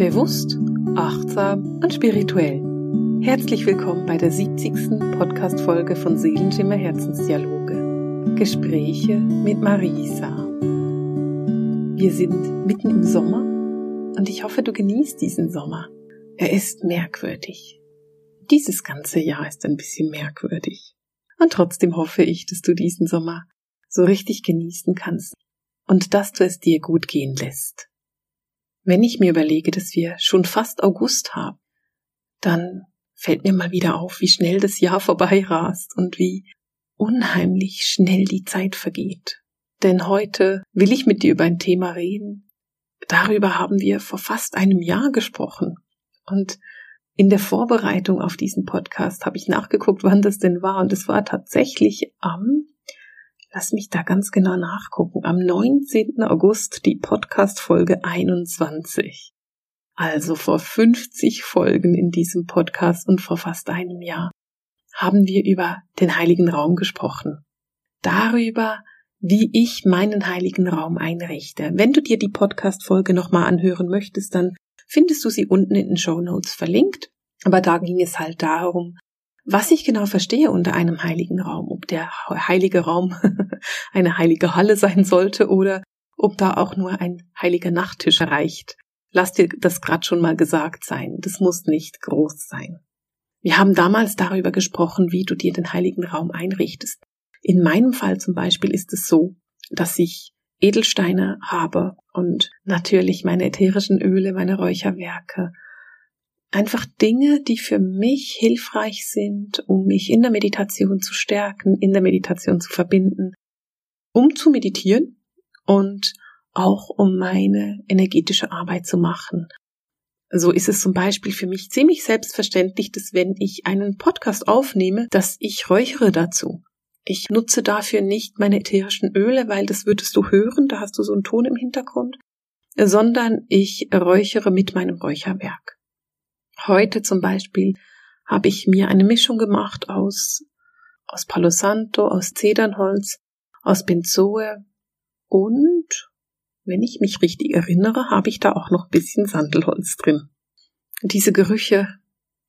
Bewusst, achtsam und spirituell. Herzlich willkommen bei der 70. Podcast-Folge von Seelenschimmer Herzensdialoge. Gespräche mit Marisa. Wir sind mitten im Sommer und ich hoffe, du genießt diesen Sommer. Er ist merkwürdig. Dieses ganze Jahr ist ein bisschen merkwürdig. Und trotzdem hoffe ich, dass du diesen Sommer so richtig genießen kannst und dass du es dir gut gehen lässt. Wenn ich mir überlege, dass wir schon fast August haben, dann fällt mir mal wieder auf, wie schnell das Jahr vorbei rast und wie unheimlich schnell die Zeit vergeht. Denn heute will ich mit dir über ein Thema reden. Darüber haben wir vor fast einem Jahr gesprochen. Und in der Vorbereitung auf diesen Podcast habe ich nachgeguckt, wann das denn war. Und es war tatsächlich am Lass mich da ganz genau nachgucken. Am 19. August die Podcast-Folge 21. Also vor 50 Folgen in diesem Podcast und vor fast einem Jahr haben wir über den heiligen Raum gesprochen. Darüber, wie ich meinen heiligen Raum einrichte. Wenn du dir die Podcast-Folge nochmal anhören möchtest, dann findest du sie unten in den Show Notes verlinkt. Aber da ging es halt darum, was ich genau verstehe unter einem heiligen Raum, ob der heilige Raum eine heilige Halle sein sollte oder ob da auch nur ein heiliger Nachttisch reicht. Lass dir das gerade schon mal gesagt sein. Das muss nicht groß sein. Wir haben damals darüber gesprochen, wie du dir den heiligen Raum einrichtest. In meinem Fall zum Beispiel ist es so, dass ich Edelsteine habe und natürlich meine ätherischen Öle, meine Räucherwerke Einfach Dinge, die für mich hilfreich sind, um mich in der Meditation zu stärken, in der Meditation zu verbinden, um zu meditieren und auch um meine energetische Arbeit zu machen. So ist es zum Beispiel für mich ziemlich selbstverständlich, dass wenn ich einen Podcast aufnehme, dass ich räuchere dazu. Ich nutze dafür nicht meine ätherischen Öle, weil das würdest du hören, da hast du so einen Ton im Hintergrund, sondern ich räuchere mit meinem Räucherwerk. Heute zum Beispiel habe ich mir eine Mischung gemacht aus, aus Palo Santo, aus Zedernholz, aus Benzoe und, wenn ich mich richtig erinnere, habe ich da auch noch ein bisschen Sandelholz drin. Diese Gerüche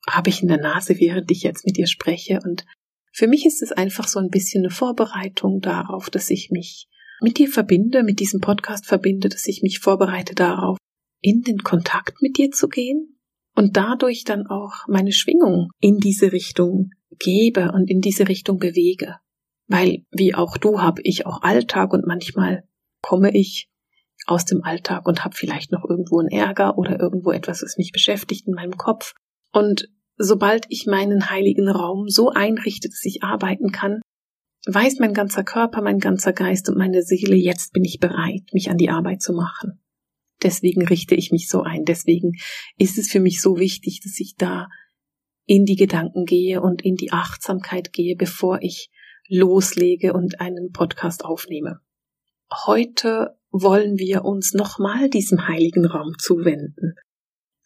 habe ich in der Nase, während ich jetzt mit dir spreche und für mich ist es einfach so ein bisschen eine Vorbereitung darauf, dass ich mich mit dir verbinde, mit diesem Podcast verbinde, dass ich mich vorbereite darauf, in den Kontakt mit dir zu gehen und dadurch dann auch meine Schwingung in diese Richtung gebe und in diese Richtung bewege. Weil, wie auch du, habe ich auch Alltag und manchmal komme ich aus dem Alltag und habe vielleicht noch irgendwo einen Ärger oder irgendwo etwas, was mich beschäftigt in meinem Kopf. Und sobald ich meinen heiligen Raum so einrichte, dass ich arbeiten kann, weiß mein ganzer Körper, mein ganzer Geist und meine Seele, jetzt bin ich bereit, mich an die Arbeit zu machen. Deswegen richte ich mich so ein. Deswegen ist es für mich so wichtig, dass ich da in die Gedanken gehe und in die Achtsamkeit gehe, bevor ich loslege und einen Podcast aufnehme. Heute wollen wir uns nochmal diesem heiligen Raum zuwenden.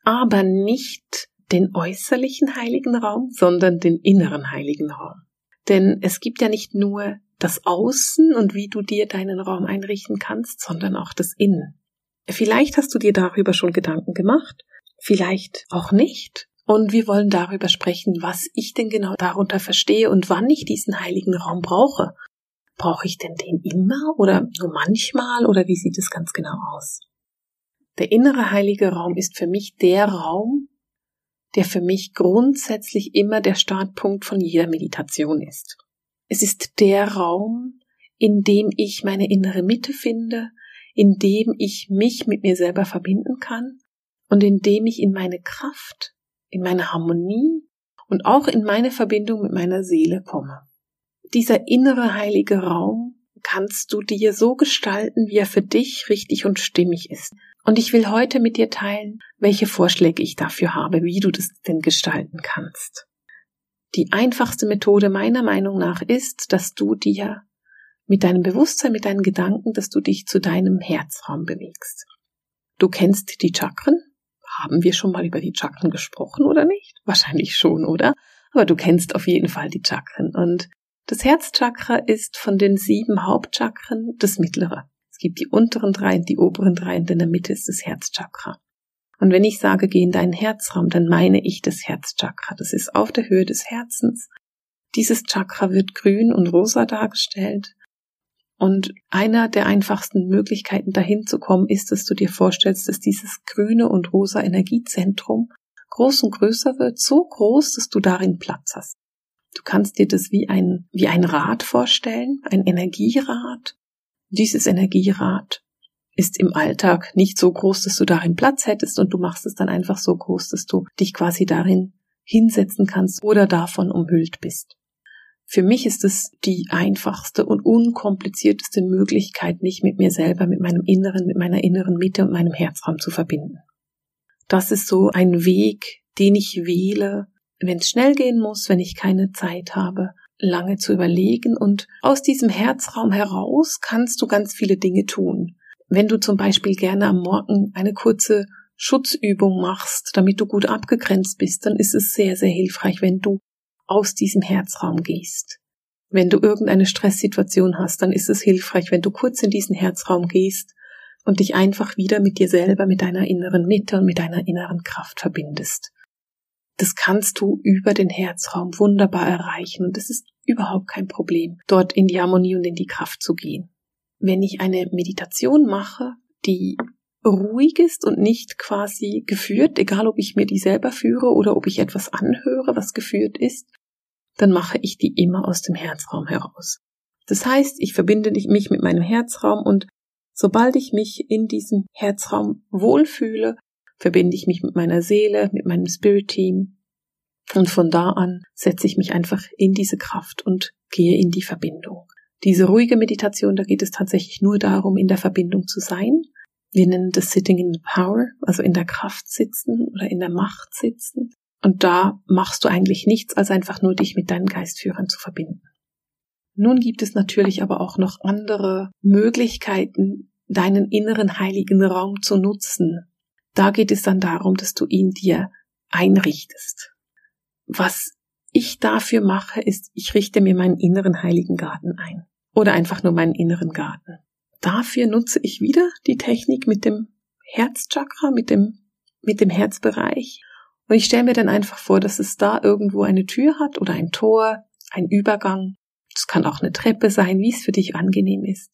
Aber nicht den äußerlichen heiligen Raum, sondern den inneren heiligen Raum. Denn es gibt ja nicht nur das Außen und wie du dir deinen Raum einrichten kannst, sondern auch das Innen. Vielleicht hast du dir darüber schon Gedanken gemacht, vielleicht auch nicht. Und wir wollen darüber sprechen, was ich denn genau darunter verstehe und wann ich diesen heiligen Raum brauche. Brauche ich denn den immer oder nur manchmal oder wie sieht es ganz genau aus? Der innere heilige Raum ist für mich der Raum, der für mich grundsätzlich immer der Startpunkt von jeder Meditation ist. Es ist der Raum, in dem ich meine innere Mitte finde, in dem ich mich mit mir selber verbinden kann und in dem ich in meine Kraft, in meine Harmonie und auch in meine Verbindung mit meiner Seele komme. Dieser innere heilige Raum kannst du dir so gestalten, wie er für dich richtig und stimmig ist. Und ich will heute mit dir teilen, welche Vorschläge ich dafür habe, wie du das denn gestalten kannst. Die einfachste Methode meiner Meinung nach ist, dass du dir mit deinem Bewusstsein, mit deinen Gedanken, dass du dich zu deinem Herzraum bewegst. Du kennst die Chakren. Haben wir schon mal über die Chakren gesprochen oder nicht? Wahrscheinlich schon, oder? Aber du kennst auf jeden Fall die Chakren. Und das Herzchakra ist von den sieben Hauptchakren das mittlere. Es gibt die unteren drei und die oberen drei und in der Mitte ist das Herzchakra. Und wenn ich sage, geh in deinen Herzraum, dann meine ich das Herzchakra. Das ist auf der Höhe des Herzens. Dieses Chakra wird grün und rosa dargestellt. Und einer der einfachsten Möglichkeiten dahin zu kommen ist, dass du dir vorstellst, dass dieses grüne und rosa Energiezentrum groß und größer wird, so groß, dass du darin Platz hast. Du kannst dir das wie ein, wie ein Rad vorstellen, ein Energierad. Dieses Energierad ist im Alltag nicht so groß, dass du darin Platz hättest und du machst es dann einfach so groß, dass du dich quasi darin hinsetzen kannst oder davon umhüllt bist. Für mich ist es die einfachste und unkomplizierteste Möglichkeit, mich mit mir selber, mit meinem Inneren, mit meiner inneren Mitte und meinem Herzraum zu verbinden. Das ist so ein Weg, den ich wähle, wenn es schnell gehen muss, wenn ich keine Zeit habe, lange zu überlegen und aus diesem Herzraum heraus kannst du ganz viele Dinge tun. Wenn du zum Beispiel gerne am Morgen eine kurze Schutzübung machst, damit du gut abgegrenzt bist, dann ist es sehr, sehr hilfreich, wenn du aus diesem Herzraum gehst. Wenn du irgendeine Stresssituation hast, dann ist es hilfreich, wenn du kurz in diesen Herzraum gehst und dich einfach wieder mit dir selber, mit deiner inneren Mitte und mit deiner inneren Kraft verbindest. Das kannst du über den Herzraum wunderbar erreichen und es ist überhaupt kein Problem, dort in die Harmonie und in die Kraft zu gehen wenn ich eine Meditation mache, die ruhig ist und nicht quasi geführt, egal ob ich mir die selber führe oder ob ich etwas anhöre, was geführt ist, dann mache ich die immer aus dem Herzraum heraus. Das heißt, ich verbinde mich mit meinem Herzraum und sobald ich mich in diesem Herzraum wohlfühle, verbinde ich mich mit meiner Seele, mit meinem Spirit Team und von da an setze ich mich einfach in diese Kraft und gehe in die Verbindung. Diese ruhige Meditation, da geht es tatsächlich nur darum, in der Verbindung zu sein. Wir nennen das Sitting in the Power, also in der Kraft sitzen oder in der Macht sitzen. Und da machst du eigentlich nichts, als einfach nur dich mit deinen Geistführern zu verbinden. Nun gibt es natürlich aber auch noch andere Möglichkeiten, deinen inneren heiligen Raum zu nutzen. Da geht es dann darum, dass du ihn dir einrichtest. Was ich dafür mache, ist, ich richte mir meinen inneren heiligen Garten ein. Oder einfach nur meinen inneren Garten. Dafür nutze ich wieder die Technik mit dem Herzchakra, mit dem, mit dem Herzbereich. Und ich stelle mir dann einfach vor, dass es da irgendwo eine Tür hat oder ein Tor, ein Übergang. Es kann auch eine Treppe sein, wie es für dich angenehm ist.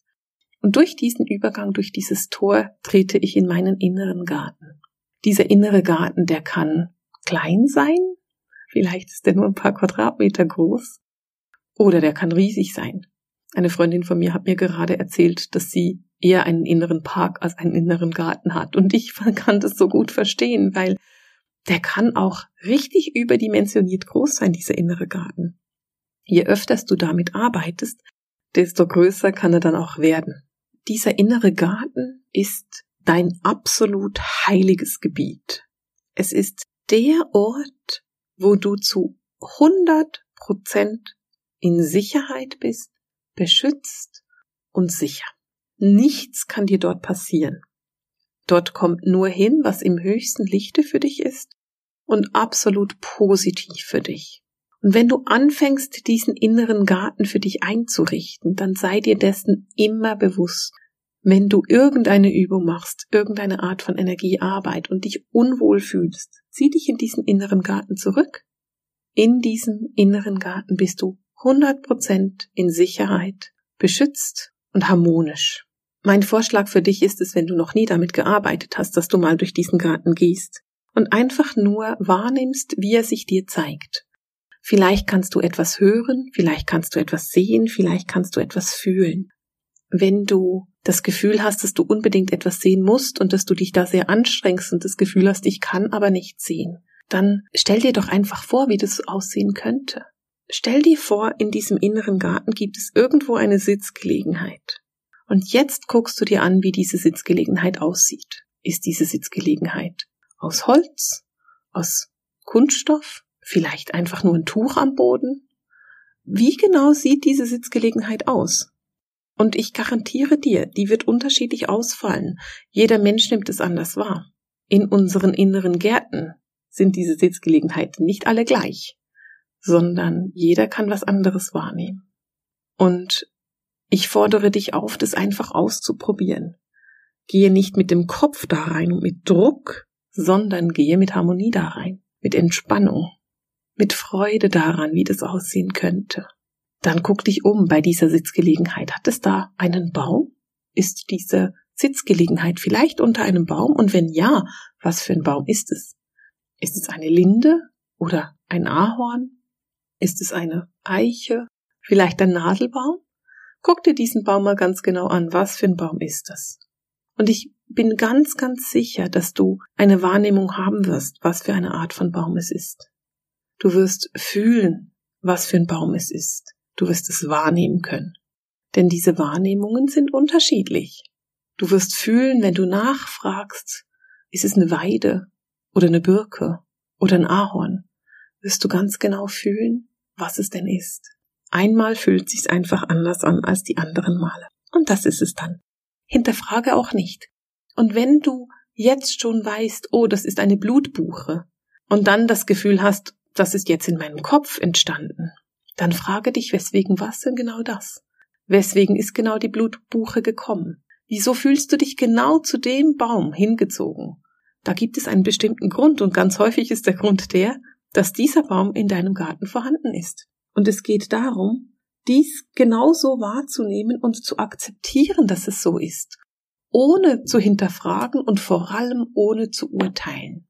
Und durch diesen Übergang, durch dieses Tor trete ich in meinen inneren Garten. Dieser innere Garten, der kann klein sein, Vielleicht ist der nur ein paar Quadratmeter groß. Oder der kann riesig sein. Eine Freundin von mir hat mir gerade erzählt, dass sie eher einen inneren Park als einen inneren Garten hat. Und ich kann das so gut verstehen, weil der kann auch richtig überdimensioniert groß sein, dieser innere Garten. Je öfters du damit arbeitest, desto größer kann er dann auch werden. Dieser innere Garten ist dein absolut heiliges Gebiet. Es ist der Ort, wo du zu 100 Prozent in Sicherheit bist, beschützt und sicher. Nichts kann dir dort passieren. Dort kommt nur hin, was im höchsten Lichte für dich ist und absolut positiv für dich. Und wenn du anfängst, diesen inneren Garten für dich einzurichten, dann sei dir dessen immer bewusst. Wenn du irgendeine Übung machst, irgendeine Art von Energiearbeit und dich unwohl fühlst, zieh dich in diesen inneren Garten zurück. In diesem inneren Garten bist du 100% in Sicherheit, beschützt und harmonisch. Mein Vorschlag für dich ist es, wenn du noch nie damit gearbeitet hast, dass du mal durch diesen Garten gehst und einfach nur wahrnimmst, wie er sich dir zeigt. Vielleicht kannst du etwas hören, vielleicht kannst du etwas sehen, vielleicht kannst du etwas fühlen. Wenn du das Gefühl hast, dass du unbedingt etwas sehen musst und dass du dich da sehr anstrengst und das Gefühl hast, ich kann aber nicht sehen, dann stell dir doch einfach vor, wie das aussehen könnte. Stell dir vor, in diesem inneren Garten gibt es irgendwo eine Sitzgelegenheit. Und jetzt guckst du dir an, wie diese Sitzgelegenheit aussieht. Ist diese Sitzgelegenheit aus Holz, aus Kunststoff, vielleicht einfach nur ein Tuch am Boden? Wie genau sieht diese Sitzgelegenheit aus? Und ich garantiere dir, die wird unterschiedlich ausfallen. Jeder Mensch nimmt es anders wahr. In unseren inneren Gärten sind diese Sitzgelegenheiten nicht alle gleich, sondern jeder kann was anderes wahrnehmen. Und ich fordere dich auf, das einfach auszuprobieren. Gehe nicht mit dem Kopf da rein und mit Druck, sondern gehe mit Harmonie da rein, mit Entspannung, mit Freude daran, wie das aussehen könnte. Dann guck dich um bei dieser Sitzgelegenheit. Hat es da einen Baum? Ist diese Sitzgelegenheit vielleicht unter einem Baum? Und wenn ja, was für ein Baum ist es? Ist es eine Linde oder ein Ahorn? Ist es eine Eiche? Vielleicht ein Nadelbaum? Guck dir diesen Baum mal ganz genau an. Was für ein Baum ist das? Und ich bin ganz, ganz sicher, dass du eine Wahrnehmung haben wirst, was für eine Art von Baum es ist. Du wirst fühlen, was für ein Baum es ist. Du wirst es wahrnehmen können. Denn diese Wahrnehmungen sind unterschiedlich. Du wirst fühlen, wenn du nachfragst, ist es eine Weide oder eine Birke oder ein Ahorn, wirst du ganz genau fühlen, was es denn ist. Einmal fühlt sich's einfach anders an als die anderen Male. Und das ist es dann. Hinterfrage auch nicht. Und wenn du jetzt schon weißt, oh, das ist eine Blutbuche, und dann das Gefühl hast, das ist jetzt in meinem Kopf entstanden, dann frage dich, weswegen was denn genau das? Weswegen ist genau die Blutbuche gekommen? Wieso fühlst du dich genau zu dem Baum hingezogen? Da gibt es einen bestimmten Grund und ganz häufig ist der Grund der, dass dieser Baum in deinem Garten vorhanden ist. Und es geht darum, dies genauso wahrzunehmen und zu akzeptieren, dass es so ist, ohne zu hinterfragen und vor allem ohne zu urteilen.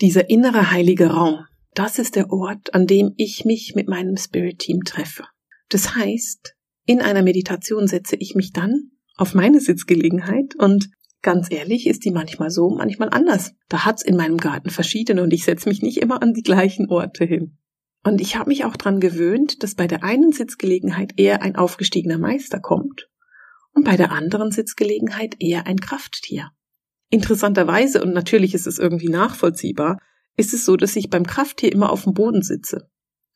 Dieser innere heilige Raum, das ist der Ort, an dem ich mich mit meinem Spirit Team treffe. Das heißt, in einer Meditation setze ich mich dann auf meine Sitzgelegenheit und ganz ehrlich ist die manchmal so, manchmal anders. Da hat's in meinem Garten verschiedene und ich setze mich nicht immer an die gleichen Orte hin. Und ich habe mich auch dran gewöhnt, dass bei der einen Sitzgelegenheit eher ein aufgestiegener Meister kommt und bei der anderen Sitzgelegenheit eher ein Krafttier. Interessanterweise, und natürlich ist es irgendwie nachvollziehbar, ist es so, dass ich beim Krafttier immer auf dem Boden sitze.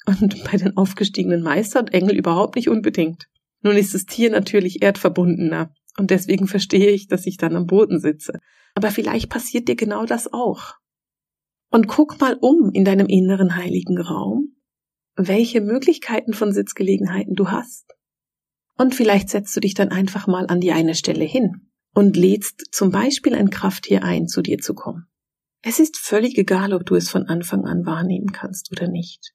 Und bei den aufgestiegenen Meister und Engel überhaupt nicht unbedingt. Nun ist das Tier natürlich erdverbundener und deswegen verstehe ich, dass ich dann am Boden sitze. Aber vielleicht passiert dir genau das auch. Und guck mal um in deinem inneren heiligen Raum, welche Möglichkeiten von Sitzgelegenheiten du hast. Und vielleicht setzt du dich dann einfach mal an die eine Stelle hin und lädst zum Beispiel ein Krafttier ein, zu dir zu kommen. Es ist völlig egal, ob du es von Anfang an wahrnehmen kannst oder nicht.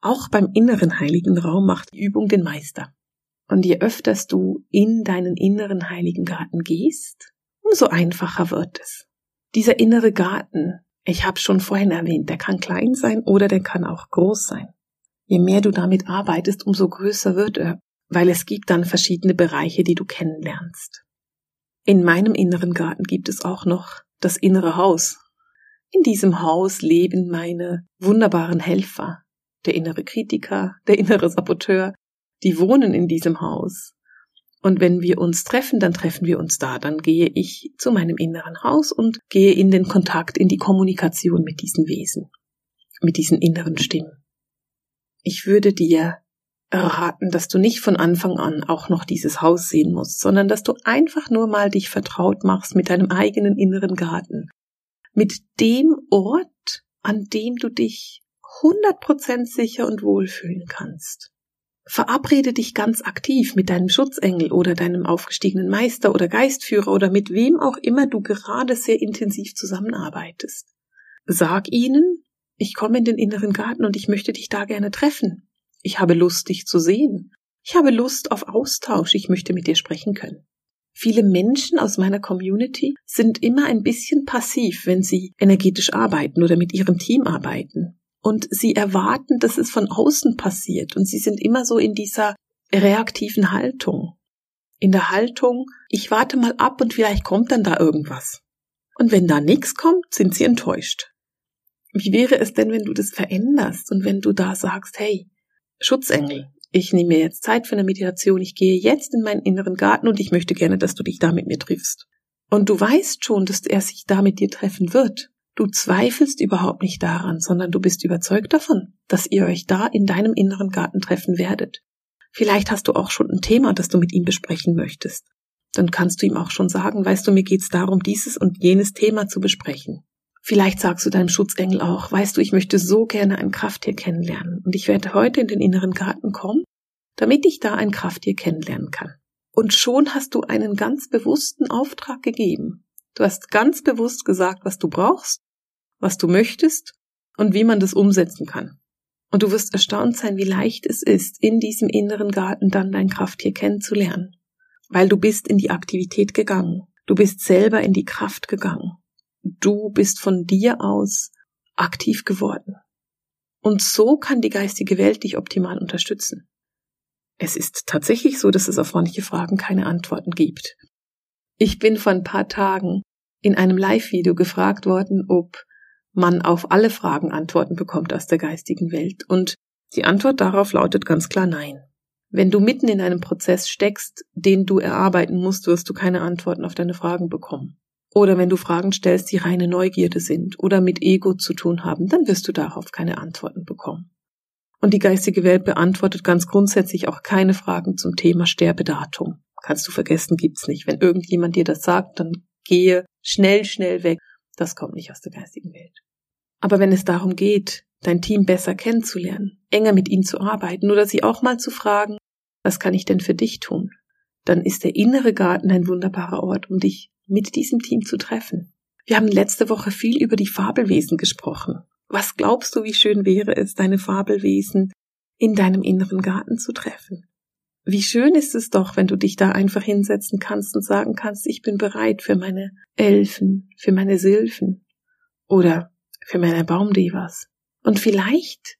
Auch beim inneren heiligen Raum macht die Übung den Meister. Und je öfters du in deinen inneren heiligen Garten gehst, umso einfacher wird es. Dieser innere Garten, ich habe schon vorhin erwähnt, der kann klein sein oder der kann auch groß sein. Je mehr du damit arbeitest, umso größer wird er, weil es gibt dann verschiedene Bereiche, die du kennenlernst. In meinem inneren Garten gibt es auch noch das innere Haus. In diesem Haus leben meine wunderbaren Helfer, der innere Kritiker, der innere Saboteur, die wohnen in diesem Haus. Und wenn wir uns treffen, dann treffen wir uns da. Dann gehe ich zu meinem inneren Haus und gehe in den Kontakt, in die Kommunikation mit diesen Wesen, mit diesen inneren Stimmen. Ich würde dir raten, dass du nicht von Anfang an auch noch dieses Haus sehen musst, sondern dass du einfach nur mal dich vertraut machst mit deinem eigenen inneren Garten, mit dem Ort, an dem du dich 100% sicher und wohlfühlen kannst. Verabrede dich ganz aktiv mit deinem Schutzengel oder deinem aufgestiegenen Meister oder Geistführer oder mit wem auch immer du gerade sehr intensiv zusammenarbeitest. Sag ihnen, ich komme in den inneren Garten und ich möchte dich da gerne treffen. Ich habe Lust, dich zu sehen. Ich habe Lust auf Austausch. Ich möchte mit dir sprechen können. Viele Menschen aus meiner Community sind immer ein bisschen passiv, wenn sie energetisch arbeiten oder mit ihrem Team arbeiten und sie erwarten, dass es von außen passiert und sie sind immer so in dieser reaktiven Haltung. In der Haltung, ich warte mal ab und vielleicht kommt dann da irgendwas. Und wenn da nichts kommt, sind sie enttäuscht. Wie wäre es denn, wenn du das veränderst und wenn du da sagst, hey, Schutzengel, ich nehme mir jetzt Zeit für eine Meditation, ich gehe jetzt in meinen inneren Garten und ich möchte gerne, dass du dich da mit mir triffst. Und du weißt schon, dass er sich da mit dir treffen wird. Du zweifelst überhaupt nicht daran, sondern du bist überzeugt davon, dass ihr euch da in deinem inneren Garten treffen werdet. Vielleicht hast du auch schon ein Thema, das du mit ihm besprechen möchtest. Dann kannst du ihm auch schon sagen, weißt du, mir geht's darum, dieses und jenes Thema zu besprechen. Vielleicht sagst du deinem Schutzengel auch, weißt du, ich möchte so gerne ein Krafttier kennenlernen und ich werde heute in den inneren Garten kommen, damit ich da ein Krafttier kennenlernen kann. Und schon hast du einen ganz bewussten Auftrag gegeben Du hast ganz bewusst gesagt, was du brauchst, was du möchtest und wie man das umsetzen kann. Und du wirst erstaunt sein, wie leicht es ist, in diesem inneren Garten dann dein Krafttier kennenzulernen. Weil du bist in die Aktivität gegangen. Du bist selber in die Kraft gegangen. Du bist von dir aus aktiv geworden. Und so kann die geistige Welt dich optimal unterstützen. Es ist tatsächlich so, dass es auf manche Fragen keine Antworten gibt. Ich bin vor ein paar Tagen in einem Live-Video gefragt worden, ob man auf alle Fragen Antworten bekommt aus der geistigen Welt. Und die Antwort darauf lautet ganz klar Nein. Wenn du mitten in einem Prozess steckst, den du erarbeiten musst, wirst du keine Antworten auf deine Fragen bekommen. Oder wenn du Fragen stellst, die reine Neugierde sind oder mit Ego zu tun haben, dann wirst du darauf keine Antworten bekommen. Und die geistige Welt beantwortet ganz grundsätzlich auch keine Fragen zum Thema Sterbedatum. Kannst du vergessen, gibt's nicht. Wenn irgendjemand dir das sagt, dann gehe schnell, schnell weg. Das kommt nicht aus der geistigen Welt. Aber wenn es darum geht, dein Team besser kennenzulernen, enger mit ihnen zu arbeiten oder sie auch mal zu fragen, was kann ich denn für dich tun? Dann ist der innere Garten ein wunderbarer Ort, um dich mit diesem Team zu treffen. Wir haben letzte Woche viel über die Fabelwesen gesprochen. Was glaubst du, wie schön wäre es, deine Fabelwesen in deinem inneren Garten zu treffen? Wie schön ist es doch, wenn du dich da einfach hinsetzen kannst und sagen kannst, ich bin bereit für meine Elfen, für meine Sylphen oder für meine Baumdevas. Und vielleicht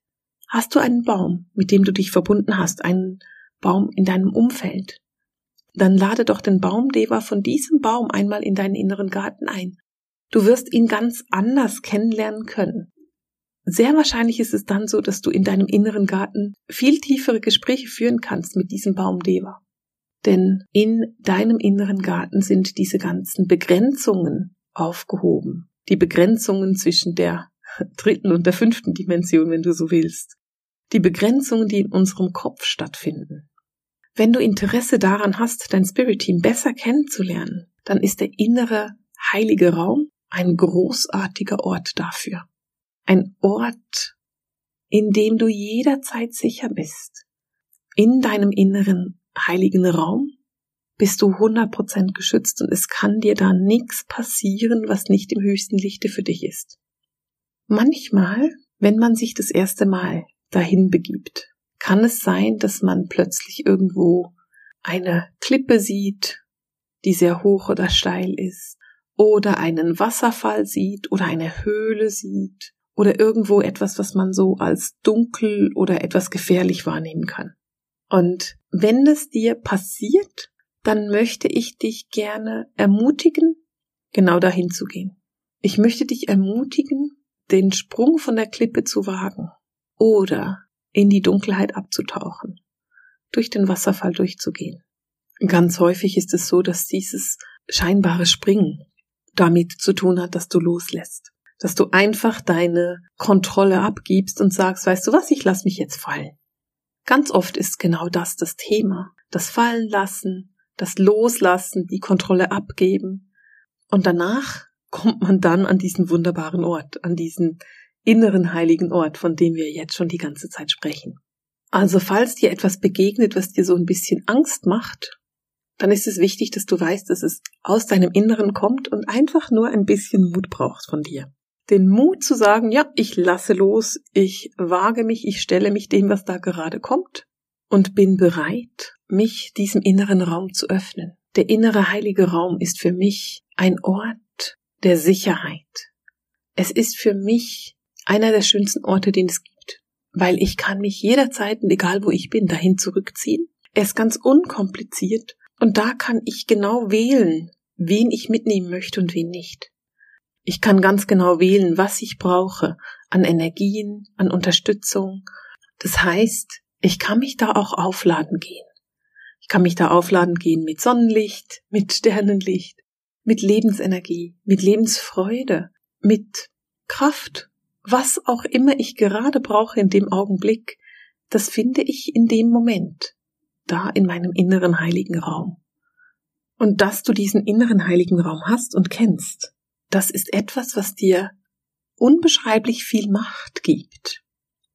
hast du einen Baum, mit dem du dich verbunden hast, einen Baum in deinem Umfeld. Dann lade doch den Baumdeva von diesem Baum einmal in deinen inneren Garten ein. Du wirst ihn ganz anders kennenlernen können. Sehr wahrscheinlich ist es dann so, dass du in deinem inneren Garten viel tiefere Gespräche führen kannst mit diesem Baumdeva. Denn in deinem inneren Garten sind diese ganzen Begrenzungen aufgehoben die Begrenzungen zwischen der dritten und der fünften Dimension, wenn du so willst. Die Begrenzungen, die in unserem Kopf stattfinden. Wenn du Interesse daran hast, dein Spirit Team besser kennenzulernen, dann ist der innere heilige Raum ein großartiger Ort dafür. Ein Ort, in dem du jederzeit sicher bist. In deinem inneren heiligen Raum bist du 100% geschützt und es kann dir da nichts passieren, was nicht im höchsten Lichte für dich ist. Manchmal, wenn man sich das erste Mal dahin begibt, kann es sein, dass man plötzlich irgendwo eine Klippe sieht, die sehr hoch oder steil ist, oder einen Wasserfall sieht oder eine Höhle sieht oder irgendwo etwas, was man so als dunkel oder etwas gefährlich wahrnehmen kann. Und wenn es dir passiert, dann möchte ich dich gerne ermutigen, genau dahin zu gehen. Ich möchte dich ermutigen, den Sprung von der Klippe zu wagen oder in die Dunkelheit abzutauchen, durch den Wasserfall durchzugehen. Ganz häufig ist es so, dass dieses scheinbare Springen damit zu tun hat, dass du loslässt, dass du einfach deine Kontrolle abgibst und sagst, weißt du was, ich lass mich jetzt fallen. Ganz oft ist genau das das Thema, das Fallen lassen, das Loslassen, die Kontrolle abgeben. Und danach kommt man dann an diesen wunderbaren Ort, an diesen inneren heiligen Ort, von dem wir jetzt schon die ganze Zeit sprechen. Also falls dir etwas begegnet, was dir so ein bisschen Angst macht, dann ist es wichtig, dass du weißt, dass es aus deinem Inneren kommt und einfach nur ein bisschen Mut brauchst von dir. Den Mut zu sagen, ja, ich lasse los, ich wage mich, ich stelle mich dem, was da gerade kommt und bin bereit, mich diesem inneren Raum zu öffnen. Der innere heilige Raum ist für mich ein Ort der Sicherheit. Es ist für mich einer der schönsten Orte, den es gibt, weil ich kann mich jederzeit egal wo ich bin, dahin zurückziehen. Er ist ganz unkompliziert und da kann ich genau wählen, wen ich mitnehmen möchte und wen nicht. Ich kann ganz genau wählen, was ich brauche an Energien, an Unterstützung. Das heißt, ich kann mich da auch aufladen gehen. Ich kann mich da aufladen gehen mit Sonnenlicht, mit Sternenlicht, mit Lebensenergie, mit Lebensfreude, mit Kraft, was auch immer ich gerade brauche in dem Augenblick, das finde ich in dem Moment, da in meinem inneren heiligen Raum. Und dass du diesen inneren heiligen Raum hast und kennst, das ist etwas, was dir unbeschreiblich viel Macht gibt.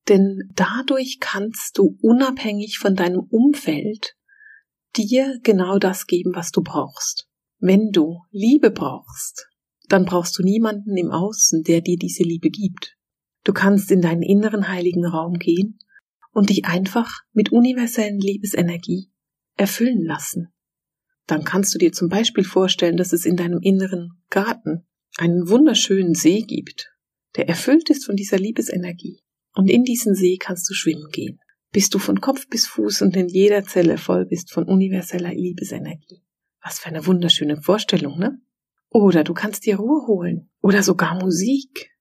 Denn dadurch kannst du unabhängig von deinem Umfeld dir genau das geben, was du brauchst. Wenn du Liebe brauchst, dann brauchst du niemanden im Außen, der dir diese Liebe gibt. Du kannst in deinen inneren heiligen Raum gehen und dich einfach mit universellen Liebesenergie erfüllen lassen. Dann kannst du dir zum Beispiel vorstellen, dass es in deinem inneren Garten einen wunderschönen See gibt, der erfüllt ist von dieser Liebesenergie. Und in diesen See kannst du schwimmen gehen, bis du von Kopf bis Fuß und in jeder Zelle voll bist von universeller Liebesenergie. Was für eine wunderschöne Vorstellung, ne? Oder du kannst dir Ruhe holen oder sogar Musik.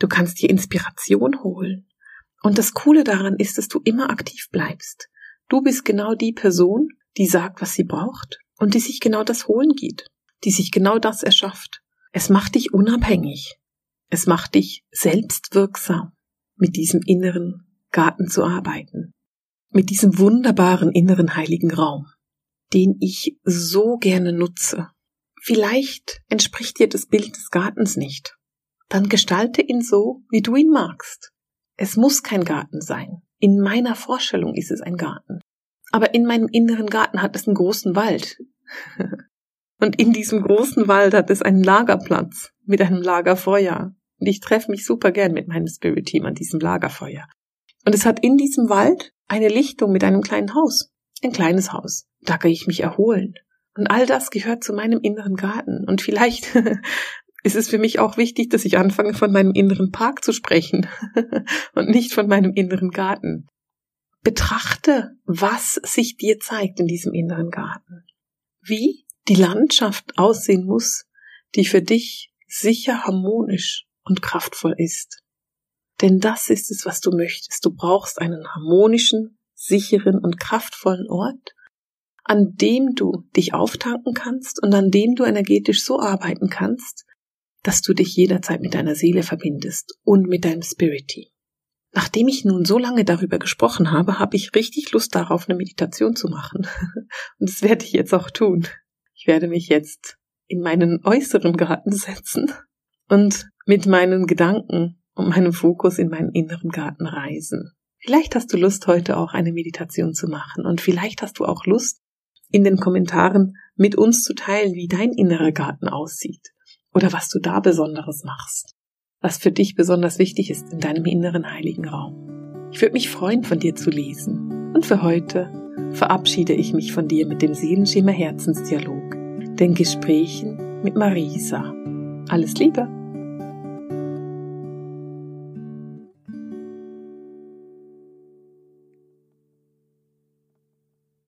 Du kannst dir Inspiration holen. Und das Coole daran ist, dass du immer aktiv bleibst. Du bist genau die Person, die sagt, was sie braucht und die sich genau das holen geht, die sich genau das erschafft. Es macht dich unabhängig. Es macht dich selbstwirksam, mit diesem inneren Garten zu arbeiten. Mit diesem wunderbaren inneren heiligen Raum, den ich so gerne nutze. Vielleicht entspricht dir das Bild des Gartens nicht. Dann gestalte ihn so, wie du ihn magst. Es muss kein Garten sein. In meiner Vorstellung ist es ein Garten. Aber in meinem inneren Garten hat es einen großen Wald. Und in diesem großen Wald hat es einen Lagerplatz mit einem Lagerfeuer. Und ich treffe mich super gern mit meinem Spirit Team an diesem Lagerfeuer. Und es hat in diesem Wald eine Lichtung mit einem kleinen Haus. Ein kleines Haus. Da kann ich mich erholen. Und all das gehört zu meinem inneren Garten. Und vielleicht ist es für mich auch wichtig, dass ich anfange, von meinem inneren Park zu sprechen und nicht von meinem inneren Garten. Betrachte, was sich dir zeigt in diesem inneren Garten. Wie die Landschaft aussehen muss, die für dich sicher harmonisch und kraftvoll ist. Denn das ist es, was du möchtest. Du brauchst einen harmonischen, sicheren und kraftvollen Ort, an dem du dich auftanken kannst und an dem du energetisch so arbeiten kannst, dass du dich jederzeit mit deiner Seele verbindest und mit deinem Spirit Team. Nachdem ich nun so lange darüber gesprochen habe, habe ich richtig Lust darauf, eine Meditation zu machen. Und das werde ich jetzt auch tun. Ich werde mich jetzt in meinen äußeren Garten setzen und mit meinen Gedanken und meinem Fokus in meinen inneren Garten reisen. Vielleicht hast du Lust, heute auch eine Meditation zu machen und vielleicht hast du auch Lust, in den Kommentaren mit uns zu teilen, wie dein innerer Garten aussieht oder was du da Besonderes machst, was für dich besonders wichtig ist in deinem inneren heiligen Raum. Ich würde mich freuen, von dir zu lesen. Und für heute verabschiede ich mich von dir mit dem Seelenschimmer Herzensdialog, den Gesprächen mit Marisa. Alles Liebe!